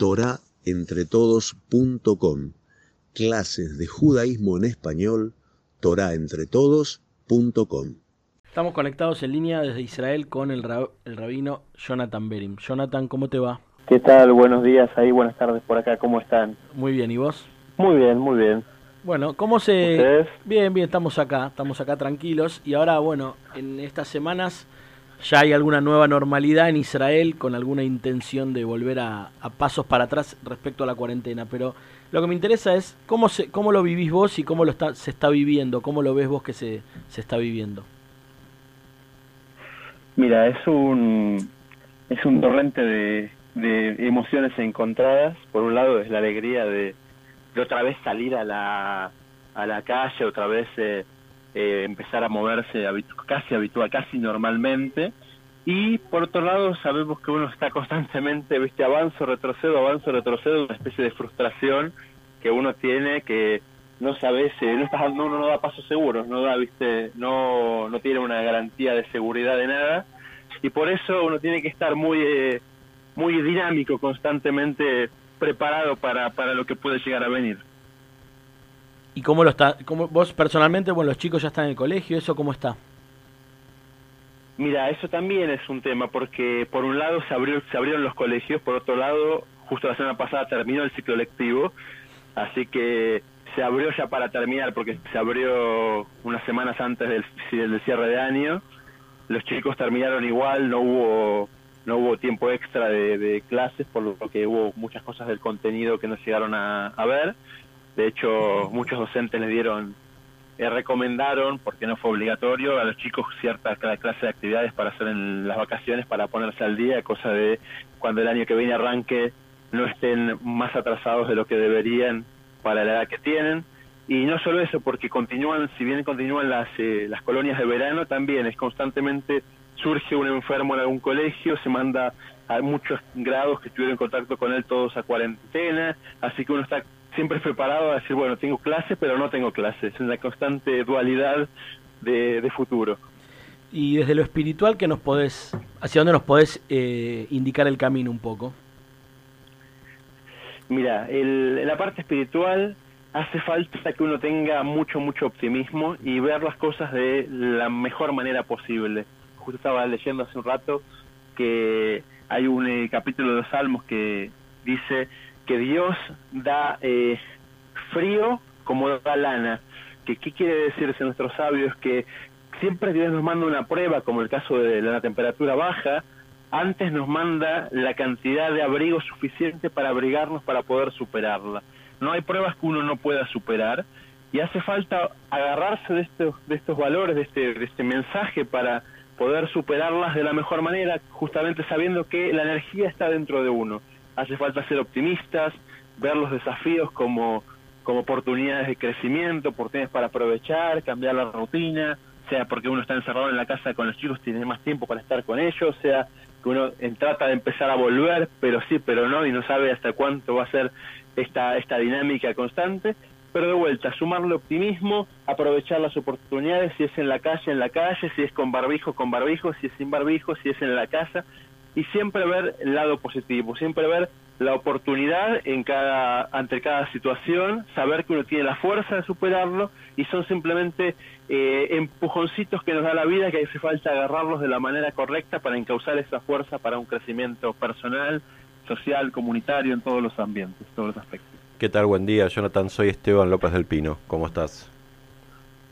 torahentretodos.com. Clases de judaísmo en español, torahentretodos.com. Estamos conectados en línea desde Israel con el, el rabino Jonathan Berim. Jonathan, ¿cómo te va? ¿Qué tal? Buenos días ahí, buenas tardes por acá, ¿cómo están? Muy bien, ¿y vos? Muy bien, muy bien. Bueno, ¿cómo se...? Bien, bien, estamos acá, estamos acá tranquilos. Y ahora, bueno, en estas semanas ya hay alguna nueva normalidad en Israel con alguna intención de volver a, pasos para atrás respecto a la cuarentena. Pero lo que me interesa es cómo, se, cómo lo vivís vos y cómo lo está, se está viviendo, cómo lo ves vos que se, se está viviendo. Mira, es un, es un torrente de, de emociones encontradas. Por un lado es la alegría de de otra vez salir a la, a la calle, otra vez eh, eh, empezar a moverse casi habitual, casi normalmente. Y por otro lado sabemos que uno está constantemente, viste, avanzo, retrocedo, avanzo, retrocedo, una especie de frustración que uno tiene que no sabe, no está uno no da pasos seguros, no da, viste, no, no tiene una garantía de seguridad de nada y por eso uno tiene que estar muy eh, muy dinámico constantemente preparado para, para lo que puede llegar a venir. ¿Y cómo lo está? Cómo, vos personalmente, bueno, los chicos ya están en el colegio, ¿eso cómo está? Mira, eso también es un tema, porque por un lado se, abrió, se abrieron los colegios, por otro lado, justo la semana pasada terminó el ciclo lectivo, así que se abrió ya para terminar, porque se abrió unas semanas antes del, cierre de año. Los chicos terminaron igual, no hubo no hubo tiempo extra de, clases, por lo que hubo muchas cosas del contenido que no llegaron a, ver. De hecho, muchos docentes les dieron, eh, recomendaron, porque no fue obligatorio, a los chicos cierta clase de actividades para hacer en las vacaciones para ponerse al día, cosa de cuando el año que viene arranque no estén más atrasados de lo que deberían para la edad que tienen. Y no solo eso, porque continúan, si bien continúan las, eh, las colonias de verano, también es constantemente surge un enfermo en algún colegio, se manda a muchos grados que estuvieron en contacto con él todos a cuarentena, así que uno está siempre preparado a decir, bueno, tengo clases, pero no tengo clases, es una constante dualidad de, futuro. Y desde lo espiritual, que nos podés, ¿hacia dónde nos podés eh, indicar el camino un poco? Mira, en la parte espiritual hace falta que uno tenga mucho, mucho optimismo y ver las cosas de la mejor manera posible justo estaba leyendo hace un rato que hay un eh, capítulo de los Salmos que dice que Dios da eh, frío como da lana. Que, ¿Qué quiere decirse nuestros sabios? Que siempre Dios nos manda una prueba, como el caso de la temperatura baja, antes nos manda la cantidad de abrigo suficiente para abrigarnos para poder superarla. No hay pruebas que uno no pueda superar y hace falta agarrarse de estos, de estos valores, de este, de este mensaje para poder superarlas de la mejor manera, justamente sabiendo que la energía está dentro de uno. Hace falta ser optimistas, ver los desafíos como, como oportunidades de crecimiento, oportunidades para aprovechar, cambiar la rutina, sea porque uno está encerrado en la casa con los chicos, tiene más tiempo para estar con ellos, sea que uno trata de empezar a volver, pero sí, pero no, y no sabe hasta cuánto va a ser esta, esta dinámica constante. Pero de vuelta, sumarle optimismo, aprovechar las oportunidades, si es en la calle, en la calle, si es con barbijo, con barbijo, si es sin barbijo, si es en la casa, y siempre ver el lado positivo, siempre ver la oportunidad en cada, ante cada situación, saber que uno tiene la fuerza de superarlo y son simplemente eh, empujoncitos que nos da la vida que hace falta agarrarlos de la manera correcta para encauzar esa fuerza para un crecimiento personal, social, comunitario, en todos los ambientes, todos los aspectos. ¿Qué tal? Buen día, Jonathan. Soy Esteban López del Pino. ¿Cómo estás?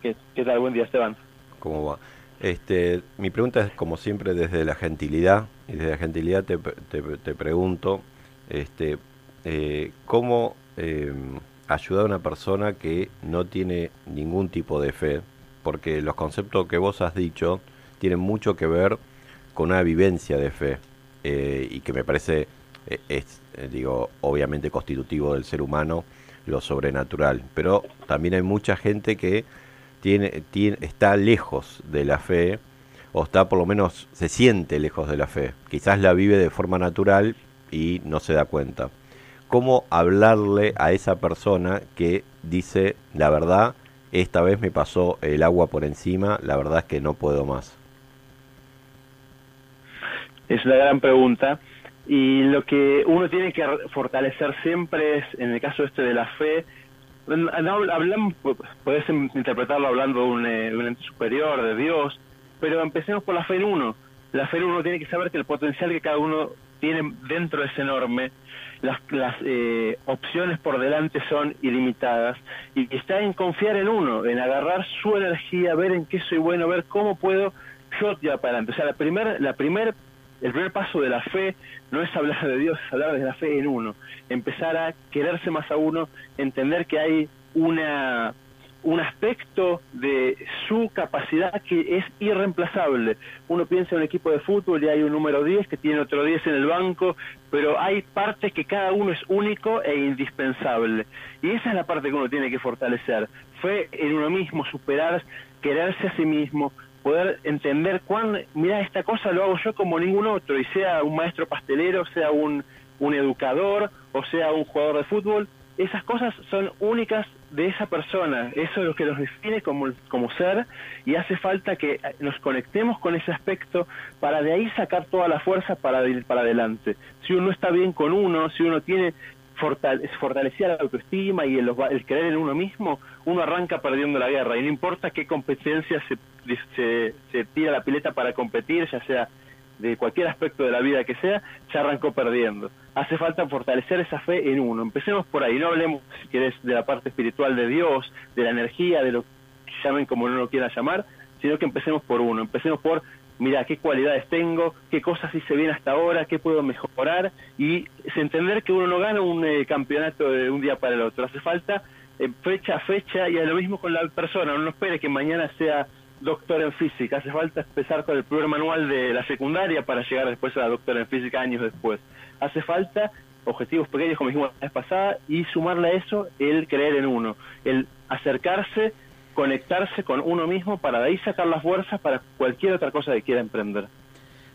¿Qué, tal? Buen día, Esteban. ¿Cómo va? Este, mi pregunta es, como siempre, desde la gentilidad. Y desde la gentilidad te, te, pregunto, este, eh, ¿cómo eh, ayudar a una persona que no tiene ningún tipo de fe? Porque los conceptos que vos has dicho tienen mucho que ver con una vivencia de fe. Eh, y que me parece eh, es, digo, obviamente constitutivo del ser humano, lo sobrenatural. Pero también hay mucha gente que tiene, tiene, está lejos de la fe, o está por lo menos, se siente lejos de la fe. Quizás la vive de forma natural y no se da cuenta. ¿Cómo hablarle a esa persona que dice, la verdad, esta vez me pasó el agua por encima, la verdad es que no puedo más? Es una gran pregunta Y lo que uno tiene que fortalecer siempre es, en el caso este de la fe, hablamos, puedes interpretarlo hablando de un, eh, un ente superior, de Dios, pero empecemos por la fe en uno. La fe en uno tiene que saber que el potencial que cada uno tiene dentro es enorme, las, las eh, opciones por delante son ilimitadas y está en confiar en uno, en agarrar su energía, ver en qué soy bueno, ver cómo puedo yo ya para adelante. O sea, la primer, la primer el primer paso de la fe no es hablar de Dios, es hablar de la fe en uno, empezar a quererse más a uno, entender que hay una un aspecto de su capacidad que es irreemplazable. Uno piensa en un equipo de fútbol y hay un número 10 que tiene otro 10 en el banco, pero hay partes que cada uno es único e indispensable. Y esa es la parte que uno tiene que fortalecer. Fe en uno mismo, superar, quererse a sí mismo, poder entender cuán, mira, esta cosa lo hago yo como ningún otro, y sea un maestro pastelero, sea un, un educador o sea un jugador de fútbol, esas cosas son únicas de esa persona, eso es lo que nos define como, como ser y hace falta que nos conectemos con ese aspecto para de ahí sacar toda la fuerza para ir para adelante. Si uno está bien con uno, si uno tiene fortalecida la autoestima y el, el, creer en uno mismo, uno arranca perdiendo la guerra y no importa qué competencia se, se, tira la pileta para competir, ya sea de cualquier aspecto de la vida que sea, se arrancó perdiendo. Hace falta fortalecer esa fe en uno. Empecemos por ahí, no hablemos, si querés, de la parte espiritual de Dios, de la energía, de lo que llamen como uno lo quiera llamar, sino que empecemos por uno. Empecemos por, mira, qué cualidades tengo, qué cosas hice bien hasta ahora, qué puedo mejorar, y entender que uno no gana un eh, campeonato de un día para el otro. Hace falta eh, fecha a fecha, y a lo mismo con la persona. Uno no espere que mañana sea doctor en física. Hace falta empezar con el primer manual de la secundaria para llegar después a la doctora en física años después. Hace falta objetivos pequeños, como dijimos la vez pasada, y sumarle a eso el creer en uno, el acercarse, conectarse con uno mismo para de ahí sacar las fuerzas para cualquier otra cosa que quiera emprender.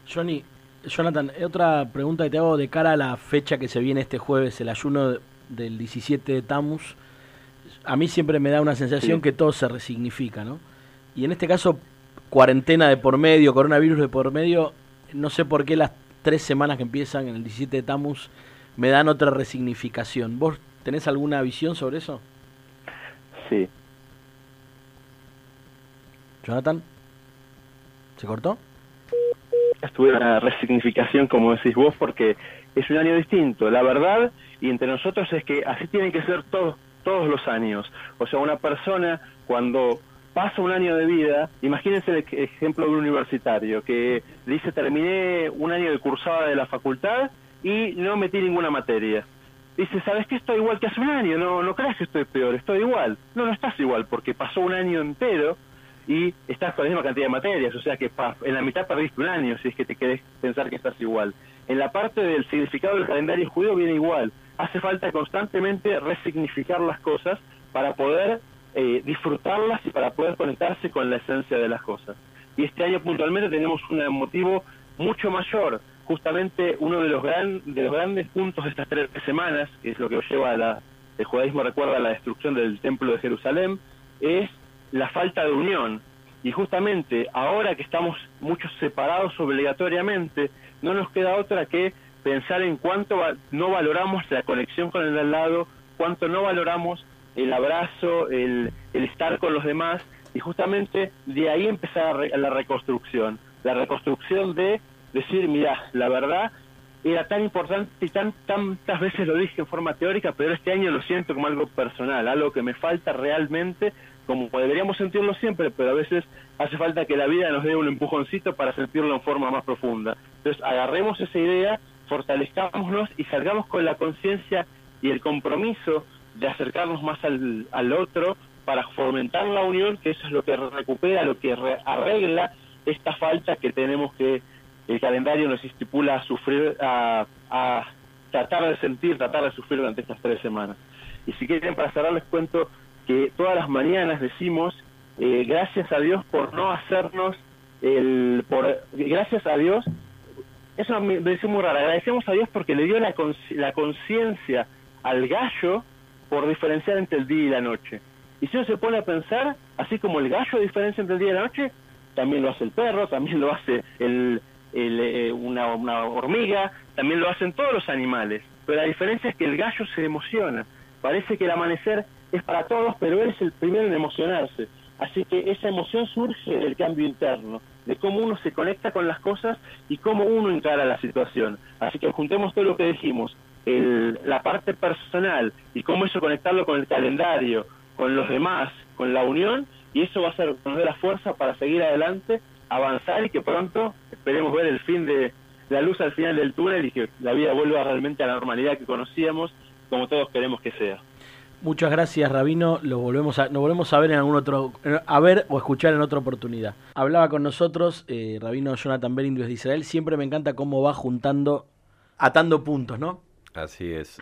Johnny, Jonathan, otra pregunta que te hago de cara a la fecha que se viene este jueves, el ayuno del 17 de Tamus. A mí siempre me da una sensación que todo se resignifica, ¿no? Y en este caso, cuarentena de por medio, coronavirus de por medio, no sé por qué las tres semanas que empiezan en el 17 de Tamus me dan otra resignificación. ¿Vos tenés alguna visión sobre eso? Sí. Jonathan, ¿se cortó? Estuve una resignificación, como decís vos, porque es un año distinto. La verdad, y entre nosotros, es que así tienen que ser todos, todos los años. O sea, una persona cuando pasa un año de vida, imagínense el ejemplo de un universitario que dice terminé un año de cursada de la facultad y no metí ninguna materia. Dice, ¿sabes qué? Estoy igual que hace un año, no, no creas que estoy peor, estoy igual. No, no estás igual, porque pasó un año entero y estás con la misma cantidad de materias, o sea que en la mitad perdiste un año si es que te querés pensar que estás igual. En la parte del significado del calendario judío viene igual. Hace falta constantemente resignificar las cosas para poder eh, disfrutarlas y para poder conectarse con la esencia de las cosas. Y este año puntualmente tenemos un motivo mucho mayor. Justamente uno de los, gran, de los grandes puntos de estas tres semanas, que es lo que lleva a la, el judaísmo recuerda la destrucción del templo de Jerusalén, es la falta de unión. Y justamente ahora que estamos muchos separados obligatoriamente, no nos queda otra que pensar en cuánto no valoramos la conexión con el al lado, cuánto no valoramos el abrazo, el, estar con los demás, y justamente de ahí empezar la reconstrucción, la reconstrucción de decir, mira, la verdad era tan importante y tan, tantas veces lo dije en forma teórica, pero este año lo siento como algo personal, algo que me falta realmente, como deberíamos sentirlo siempre, pero a veces hace falta que la vida nos dé un empujoncito para sentirlo en forma más profunda. Entonces, agarremos esa idea, fortalezcámonos y salgamos con la conciencia y el compromiso de acercarnos más al, al otro para fomentar la unión, que eso es lo que recupera, lo que arregla esta falta que tenemos que el calendario nos estipula a sufrir, a, tratar de sentir, tratar de sufrir durante estas tres semanas. Y si quieren, para cerrar, les cuento que todas las mañanas decimos, eh, gracias a Dios por no hacernos, el, por, gracias a Dios, eso me decimos muy raro, agradecemos a Dios porque le dio la conciencia al gallo por diferenciar entre el día y la noche. Y si uno se pone a pensar, así como el gallo diferencia entre el día y la noche, también lo hace el perro, también lo hace el, eh, una, una hormiga, también lo hacen todos los animales. Pero la diferencia es que el gallo se emociona. Parece que el amanecer es para todos, pero él es el primero en emocionarse. Así que esa emoción surge del cambio interno, de cómo uno se conecta con las cosas y cómo uno encara la situación. Así que juntemos todo lo que dijimos, el, la parte personal y cómo eso conectarlo con el calendario, con los demás, con la unión, y eso va a ser nos dé la fuerza para seguir adelante, avanzar y que pronto esperemos ver el fin de la luz al final del túnel y que la vida vuelva realmente a la normalidad que conocíamos, como todos queremos que sea. Muchas gracias, Rabino. Lo volvemos a, nos volvemos a ver en algún otro, a ver o escuchar en otra oportunidad. Hablaba con nosotros eh, Rabino Jonathan Berindios de Israel. Siempre me encanta cómo va juntando, atando puntos, ¿no? Así es.